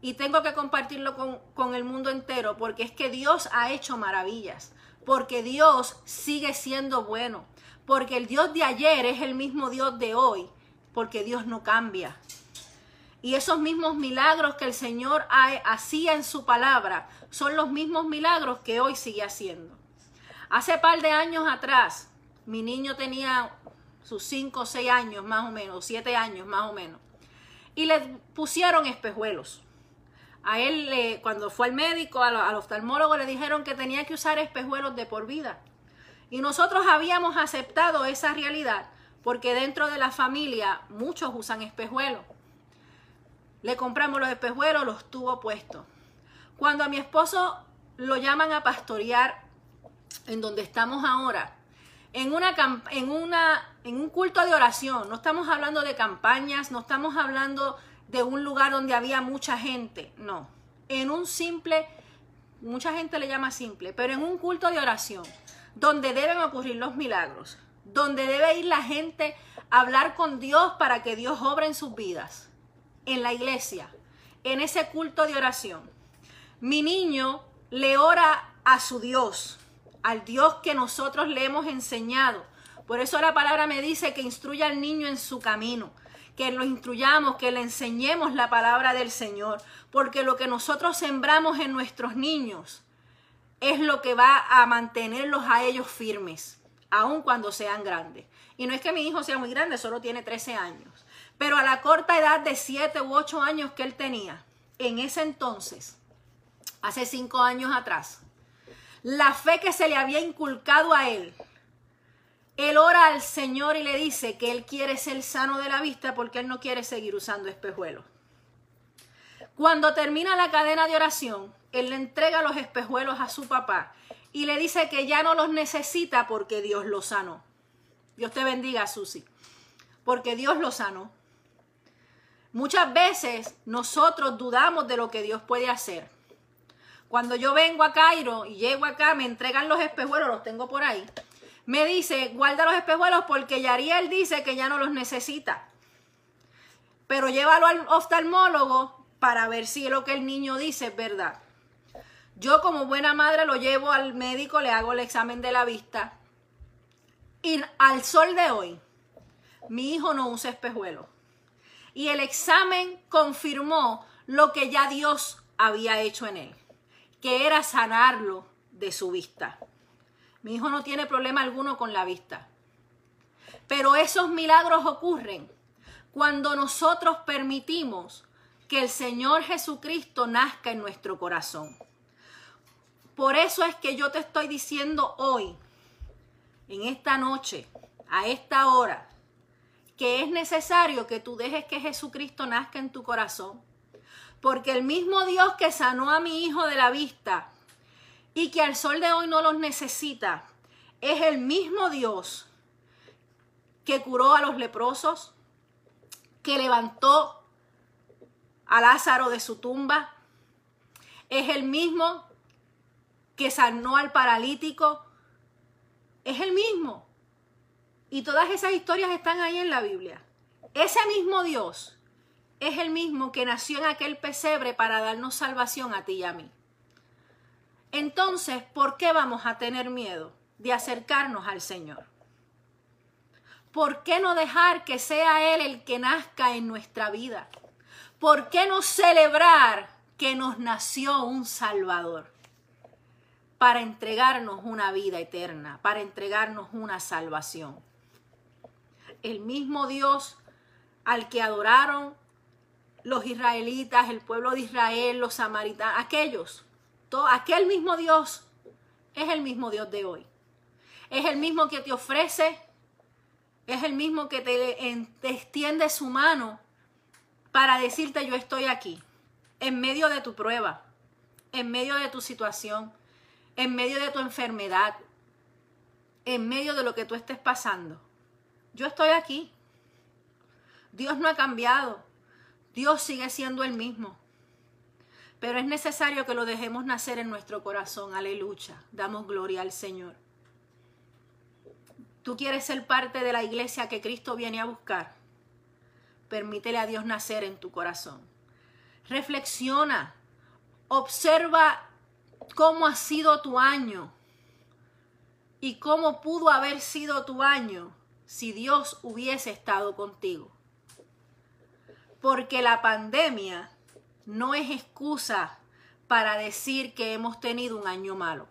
Y tengo que compartirlo con, con el mundo entero porque es que Dios ha hecho maravillas, porque Dios sigue siendo bueno, porque el Dios de ayer es el mismo Dios de hoy, porque Dios no cambia. Y esos mismos milagros que el Señor hacía en su palabra son los mismos milagros que hoy sigue haciendo. Hace par de años atrás, mi niño tenía sus 5 o 6 años más o menos, 7 años más o menos, y le pusieron espejuelos. A él, cuando fue al médico, al, al oftalmólogo, le dijeron que tenía que usar espejuelos de por vida. Y nosotros habíamos aceptado esa realidad porque dentro de la familia muchos usan espejuelos. Le compramos los espejuelos, los tuvo puestos. Cuando a mi esposo lo llaman a pastorear en donde estamos ahora, en, una, en, una, en un culto de oración, no estamos hablando de campañas, no estamos hablando de un lugar donde había mucha gente, no, en un simple, mucha gente le llama simple, pero en un culto de oración, donde deben ocurrir los milagros, donde debe ir la gente a hablar con Dios para que Dios obre en sus vidas, en la iglesia, en ese culto de oración. Mi niño le ora a su Dios, al Dios que nosotros le hemos enseñado. Por eso la palabra me dice que instruya al niño en su camino, que lo instruyamos, que le enseñemos la palabra del Señor, porque lo que nosotros sembramos en nuestros niños es lo que va a mantenerlos a ellos firmes, aun cuando sean grandes. Y no es que mi hijo sea muy grande, solo tiene 13 años, pero a la corta edad de 7 u 8 años que él tenía, en ese entonces, hace 5 años atrás, la fe que se le había inculcado a él. Él ora al Señor y le dice que él quiere ser sano de la vista porque él no quiere seguir usando espejuelos. Cuando termina la cadena de oración, él le entrega los espejuelos a su papá y le dice que ya no los necesita porque Dios lo sanó. Dios te bendiga, Susi. Porque Dios lo sanó. Muchas veces nosotros dudamos de lo que Dios puede hacer. Cuando yo vengo a Cairo y llego acá, me entregan los espejuelos, los tengo por ahí. Me dice, guarda los espejuelos porque Yariel dice que ya no los necesita. Pero llévalo al oftalmólogo para ver si lo que el niño dice es verdad. Yo como buena madre lo llevo al médico, le hago el examen de la vista. Y al sol de hoy, mi hijo no usa espejuelos. Y el examen confirmó lo que ya Dios había hecho en él que era sanarlo de su vista. Mi hijo no tiene problema alguno con la vista. Pero esos milagros ocurren cuando nosotros permitimos que el Señor Jesucristo nazca en nuestro corazón. Por eso es que yo te estoy diciendo hoy, en esta noche, a esta hora, que es necesario que tú dejes que Jesucristo nazca en tu corazón. Porque el mismo Dios que sanó a mi hijo de la vista y que al sol de hoy no los necesita, es el mismo Dios que curó a los leprosos, que levantó a Lázaro de su tumba, es el mismo que sanó al paralítico, es el mismo. Y todas esas historias están ahí en la Biblia. Ese mismo Dios es el mismo que nació en aquel pesebre para darnos salvación a ti y a mí. Entonces, ¿por qué vamos a tener miedo de acercarnos al Señor? ¿Por qué no dejar que sea Él el que nazca en nuestra vida? ¿Por qué no celebrar que nos nació un Salvador? Para entregarnos una vida eterna, para entregarnos una salvación. El mismo Dios al que adoraron los israelitas, el pueblo de Israel, los samaritanos, aquellos, todo, aquel mismo Dios es el mismo Dios de hoy. Es el mismo que te ofrece, es el mismo que te, te extiende su mano para decirte yo estoy aquí, en medio de tu prueba, en medio de tu situación, en medio de tu enfermedad, en medio de lo que tú estés pasando. Yo estoy aquí. Dios no ha cambiado. Dios sigue siendo el mismo. Pero es necesario que lo dejemos nacer en nuestro corazón. Aleluya. Damos gloria al Señor. Tú quieres ser parte de la iglesia que Cristo viene a buscar. Permítele a Dios nacer en tu corazón. Reflexiona. Observa cómo ha sido tu año y cómo pudo haber sido tu año si Dios hubiese estado contigo. Porque la pandemia no es excusa para decir que hemos tenido un año malo.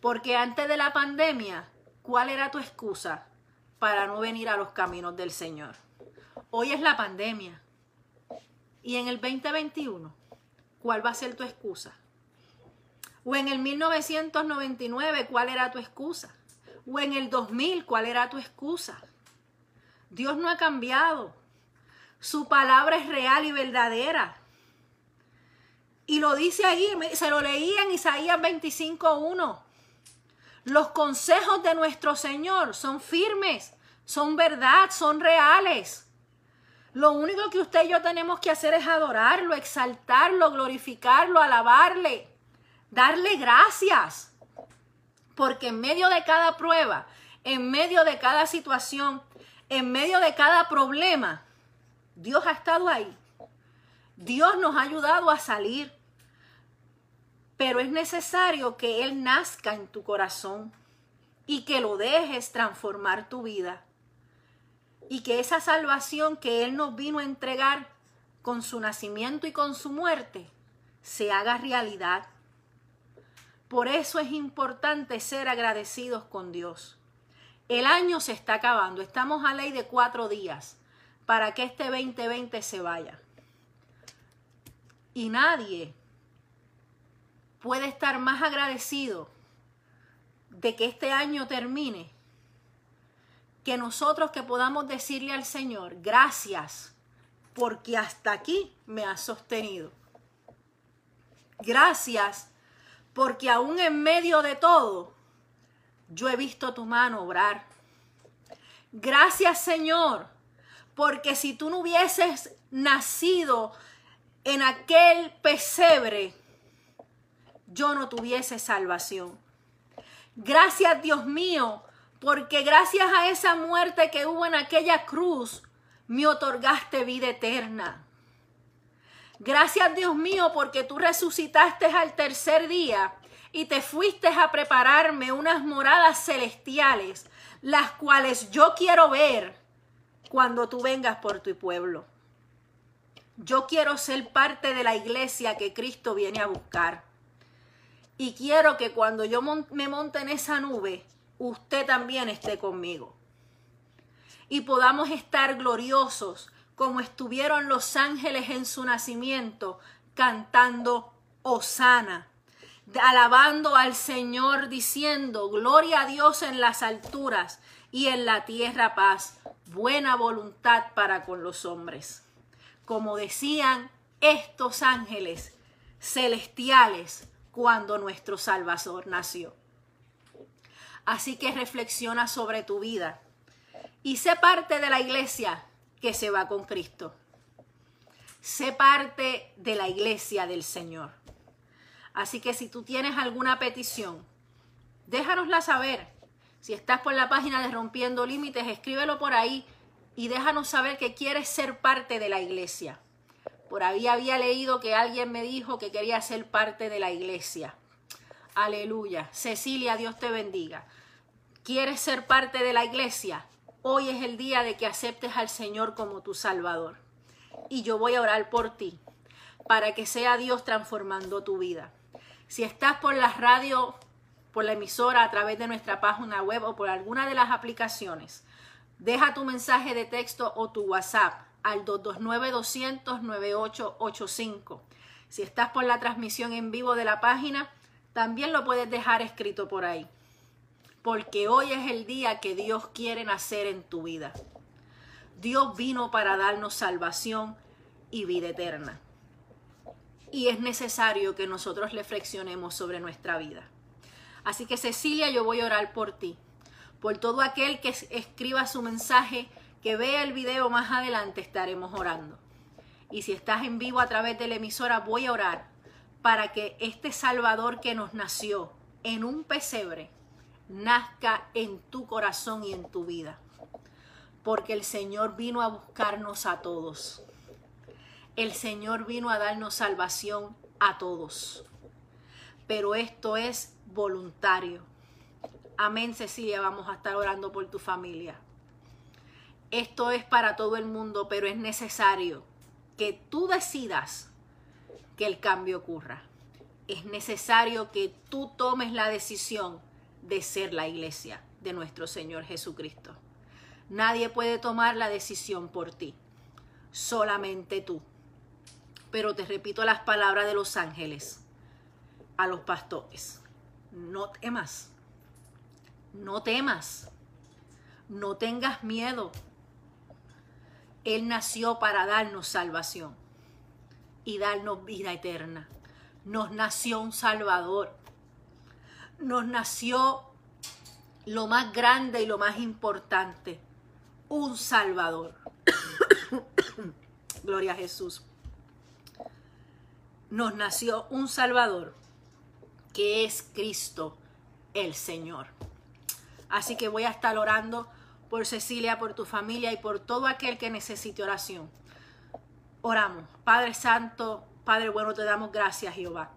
Porque antes de la pandemia, ¿cuál era tu excusa para no venir a los caminos del Señor? Hoy es la pandemia. Y en el 2021, ¿cuál va a ser tu excusa? O en el 1999, ¿cuál era tu excusa? O en el 2000, ¿cuál era tu excusa? Dios no ha cambiado. Su palabra es real y verdadera. Y lo dice ahí, se lo leí en Isaías 25.1. Los consejos de nuestro Señor son firmes, son verdad, son reales. Lo único que usted y yo tenemos que hacer es adorarlo, exaltarlo, glorificarlo, alabarle, darle gracias. Porque en medio de cada prueba, en medio de cada situación, en medio de cada problema, Dios ha estado ahí. Dios nos ha ayudado a salir. Pero es necesario que Él nazca en tu corazón y que lo dejes transformar tu vida y que esa salvación que Él nos vino a entregar con su nacimiento y con su muerte se haga realidad. Por eso es importante ser agradecidos con Dios. El año se está acabando, estamos a ley de cuatro días para que este 2020 se vaya. Y nadie puede estar más agradecido de que este año termine que nosotros que podamos decirle al Señor, gracias, porque hasta aquí me has sostenido. Gracias, porque aún en medio de todo, yo he visto tu mano obrar. Gracias, Señor, porque si tú no hubieses nacido en aquel pesebre, yo no tuviese salvación. Gracias, Dios mío, porque gracias a esa muerte que hubo en aquella cruz, me otorgaste vida eterna. Gracias Dios mío porque tú resucitaste al tercer día y te fuiste a prepararme unas moradas celestiales, las cuales yo quiero ver cuando tú vengas por tu pueblo. Yo quiero ser parte de la iglesia que Cristo viene a buscar. Y quiero que cuando yo me monte en esa nube, usted también esté conmigo. Y podamos estar gloriosos como estuvieron los ángeles en su nacimiento, cantando Osana, alabando al Señor, diciendo, Gloria a Dios en las alturas y en la tierra paz, buena voluntad para con los hombres. Como decían estos ángeles celestiales cuando nuestro Salvador nació. Así que reflexiona sobre tu vida y sé parte de la iglesia que se va con Cristo. Sé parte de la iglesia del Señor. Así que si tú tienes alguna petición, déjanosla saber. Si estás por la página de Rompiendo Límites, escríbelo por ahí y déjanos saber que quieres ser parte de la iglesia. Por ahí había leído que alguien me dijo que quería ser parte de la iglesia. Aleluya. Cecilia, Dios te bendiga. ¿Quieres ser parte de la iglesia? Hoy es el día de que aceptes al Señor como tu Salvador. Y yo voy a orar por ti, para que sea Dios transformando tu vida. Si estás por la radio, por la emisora, a través de nuestra página web o por alguna de las aplicaciones, deja tu mensaje de texto o tu WhatsApp al 229-200-9885. Si estás por la transmisión en vivo de la página, también lo puedes dejar escrito por ahí. Porque hoy es el día que Dios quiere nacer en tu vida. Dios vino para darnos salvación y vida eterna. Y es necesario que nosotros reflexionemos sobre nuestra vida. Así que Cecilia, yo voy a orar por ti. Por todo aquel que escriba su mensaje, que vea el video más adelante, estaremos orando. Y si estás en vivo a través de la emisora, voy a orar para que este Salvador que nos nació en un pesebre nazca en tu corazón y en tu vida. Porque el Señor vino a buscarnos a todos. El Señor vino a darnos salvación a todos. Pero esto es voluntario. Amén, Cecilia, vamos a estar orando por tu familia. Esto es para todo el mundo, pero es necesario que tú decidas que el cambio ocurra. Es necesario que tú tomes la decisión de ser la iglesia de nuestro Señor Jesucristo. Nadie puede tomar la decisión por ti, solamente tú. Pero te repito las palabras de los ángeles a los pastores. No temas, no temas, no tengas miedo. Él nació para darnos salvación y darnos vida eterna. Nos nació un Salvador. Nos nació lo más grande y lo más importante, un Salvador. Gloria a Jesús. Nos nació un Salvador que es Cristo el Señor. Así que voy a estar orando por Cecilia, por tu familia y por todo aquel que necesite oración. Oramos. Padre Santo, Padre bueno, te damos gracias, Jehová.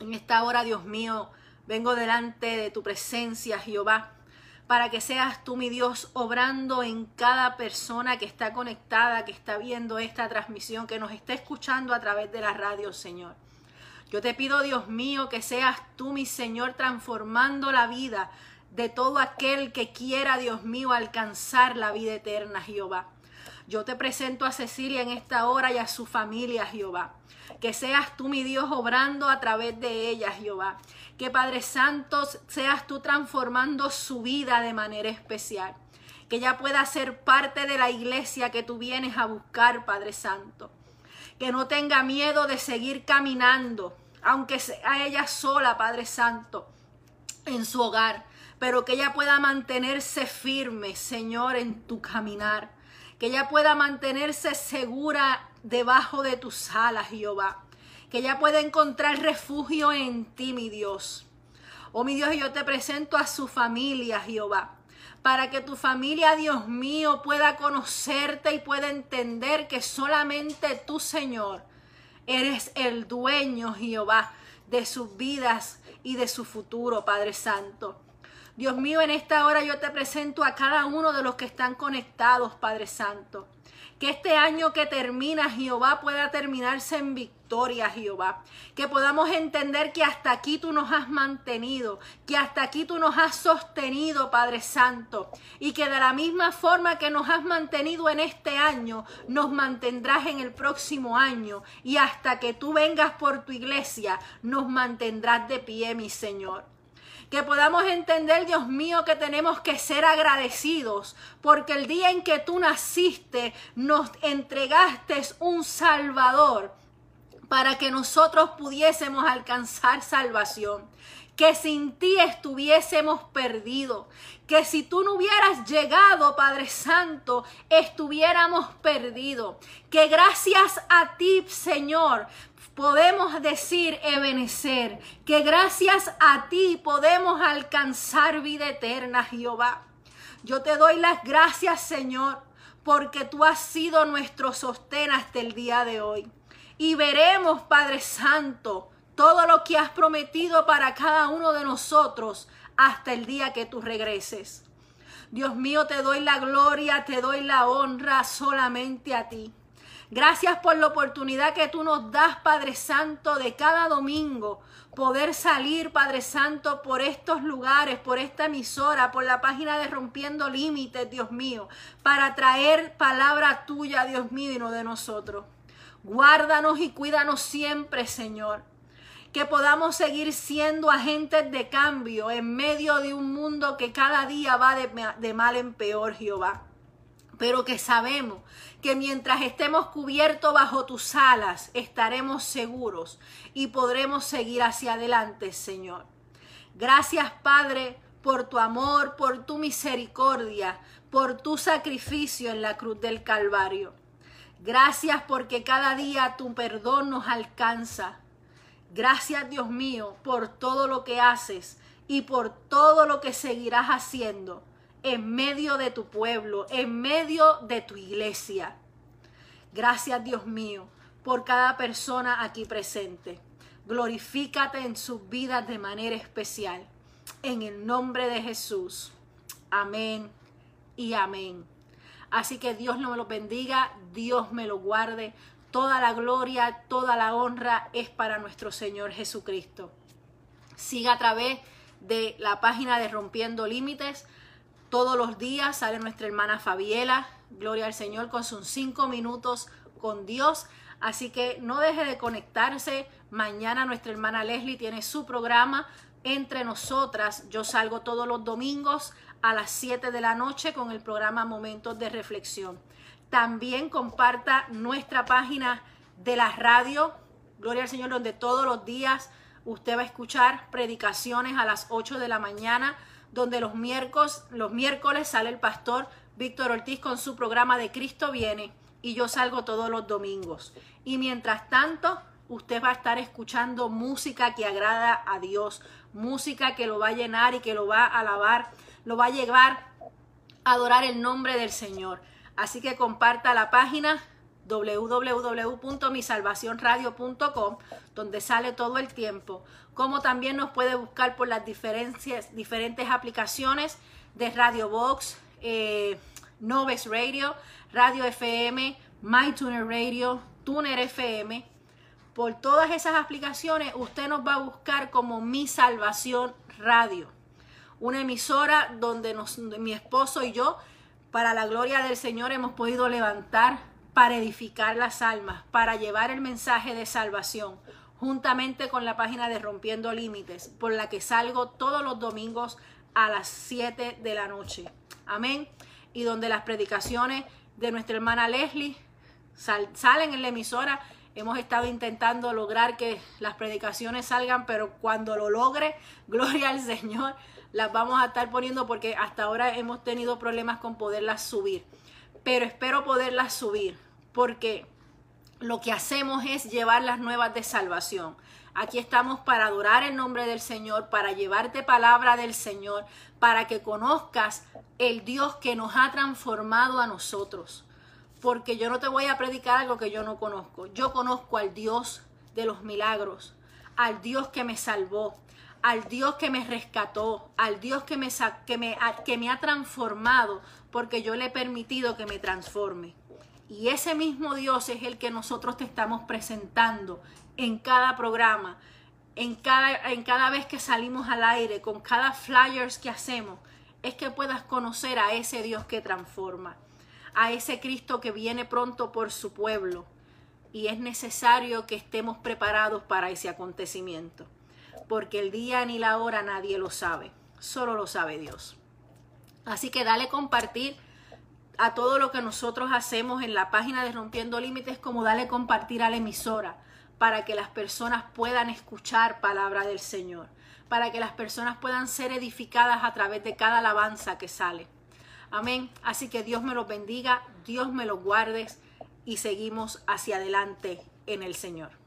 En esta hora, Dios mío, vengo delante de tu presencia, Jehová, para que seas tú, mi Dios, obrando en cada persona que está conectada, que está viendo esta transmisión, que nos está escuchando a través de la radio, Señor. Yo te pido, Dios mío, que seas tú, mi Señor, transformando la vida de todo aquel que quiera, Dios mío, alcanzar la vida eterna, Jehová. Yo te presento a Cecilia en esta hora y a su familia, Jehová. Que seas tú, mi Dios, obrando a través de ella, Jehová. Que Padre Santo, seas tú transformando su vida de manera especial. Que ella pueda ser parte de la iglesia que tú vienes a buscar, Padre Santo. Que no tenga miedo de seguir caminando, aunque sea ella sola, Padre Santo, en su hogar pero que ella pueda mantenerse firme, Señor, en tu caminar. Que ella pueda mantenerse segura debajo de tus alas, Jehová. Que ella pueda encontrar refugio en ti, mi Dios. Oh, mi Dios, yo te presento a su familia, Jehová para que tu familia, Dios mío, pueda conocerte y pueda entender que solamente tú, Señor, eres el dueño, Jehová, de sus vidas y de su futuro, Padre Santo. Dios mío, en esta hora yo te presento a cada uno de los que están conectados, Padre Santo. Que este año que termina, Jehová, pueda terminarse en victoria, Jehová. Que podamos entender que hasta aquí tú nos has mantenido, que hasta aquí tú nos has sostenido, Padre Santo. Y que de la misma forma que nos has mantenido en este año, nos mantendrás en el próximo año. Y hasta que tú vengas por tu iglesia, nos mantendrás de pie, mi Señor que podamos entender, Dios mío, que tenemos que ser agradecidos, porque el día en que tú naciste, nos entregaste un Salvador para que nosotros pudiésemos alcanzar salvación. Que sin ti estuviésemos perdidos. Que si tú no hubieras llegado, Padre Santo, estuviéramos perdidos. Que gracias a ti, Señor, podemos decir, Ebenecer, que gracias a ti podemos alcanzar vida eterna, Jehová. Yo te doy las gracias, Señor, porque tú has sido nuestro sostén hasta el día de hoy. Y veremos, Padre Santo, todo lo que has prometido para cada uno de nosotros hasta el día que tú regreses. Dios mío, te doy la gloria, te doy la honra solamente a ti. Gracias por la oportunidad que tú nos das, Padre Santo, de cada domingo poder salir, Padre Santo, por estos lugares, por esta emisora, por la página de Rompiendo Límites, Dios mío, para traer palabra tuya, Dios mío, y no de nosotros. Guárdanos y cuídanos siempre, Señor. Que podamos seguir siendo agentes de cambio en medio de un mundo que cada día va de, de mal en peor, Jehová pero que sabemos que mientras estemos cubiertos bajo tus alas, estaremos seguros y podremos seguir hacia adelante, Señor. Gracias, Padre, por tu amor, por tu misericordia, por tu sacrificio en la cruz del Calvario. Gracias porque cada día tu perdón nos alcanza. Gracias, Dios mío, por todo lo que haces y por todo lo que seguirás haciendo en medio de tu pueblo, en medio de tu iglesia. Gracias Dios mío por cada persona aquí presente. Glorifícate en sus vidas de manera especial. en el nombre de Jesús. Amén y amén. Así que Dios no me lo bendiga, Dios me lo guarde. Toda la gloria, toda la honra es para nuestro Señor Jesucristo. Siga a través de la página de Rompiendo Límites. Todos los días sale nuestra hermana Fabiela, gloria al Señor, con sus cinco minutos con Dios. Así que no deje de conectarse. Mañana nuestra hermana Leslie tiene su programa entre nosotras. Yo salgo todos los domingos a las 7 de la noche con el programa Momentos de Reflexión. También comparta nuestra página de la radio, Gloria al Señor, donde todos los días usted va a escuchar predicaciones a las 8 de la mañana, donde los miércoles, los miércoles sale el pastor Víctor Ortiz con su programa de Cristo viene y yo salgo todos los domingos. Y mientras tanto, usted va a estar escuchando música que agrada a Dios, música que lo va a llenar y que lo va a alabar, lo va a llevar a adorar el nombre del Señor. Así que comparta la página www.misalvacionradio.com donde sale todo el tiempo, como también nos puede buscar por las diferentes, aplicaciones de Radio Box, eh, Noves Radio, Radio FM, MyTuner Radio, Tuner FM. Por todas esas aplicaciones usted nos va a buscar como Mi Salvación Radio, una emisora donde mi esposo y yo, para la gloria del Señor, hemos podido levantar para edificar las almas, para llevar el mensaje de salvación, juntamente con la página de Rompiendo Límites, por la que salgo todos los domingos a las 7 de la noche. Amén. Y donde las predicaciones de nuestra hermana Leslie salen en la emisora. Hemos estado intentando lograr que las predicaciones salgan, pero cuando lo logre, gloria al Señor, las vamos a estar poniendo porque hasta ahora hemos tenido problemas con poderlas subir. Pero espero poderlas subir porque lo que hacemos es llevar las nuevas de salvación. Aquí estamos para adorar el nombre del Señor, para llevarte palabra del Señor, para que conozcas el Dios que nos ha transformado a nosotros. Porque yo no te voy a predicar algo que yo no conozco. Yo conozco al Dios de los milagros, al Dios que me salvó, al Dios que me rescató, al Dios que me, que me, ha transformado, porque yo le he permitido que me transforme. Y ese mismo Dios es el que nosotros te estamos presentando en cada programa, en cada, en cada vez que salimos al aire, con cada flyers que hacemos, es que puedas conocer a ese Dios que transforma, a ese Cristo que viene pronto por su pueblo. Y es necesario que estemos preparados para ese acontecimiento, porque el día ni la hora nadie lo sabe, solo lo sabe Dios. Así que dale compartir a todo lo que nosotros hacemos en la página de Rompiendo Límites, como dale compartir a la emisora, para que las personas puedan escuchar palabra del Señor, para que las personas puedan ser edificadas a través de cada alabanza que sale. Amén. Así que Dios me los bendiga, Dios me los guarde y seguimos hacia adelante en el Señor.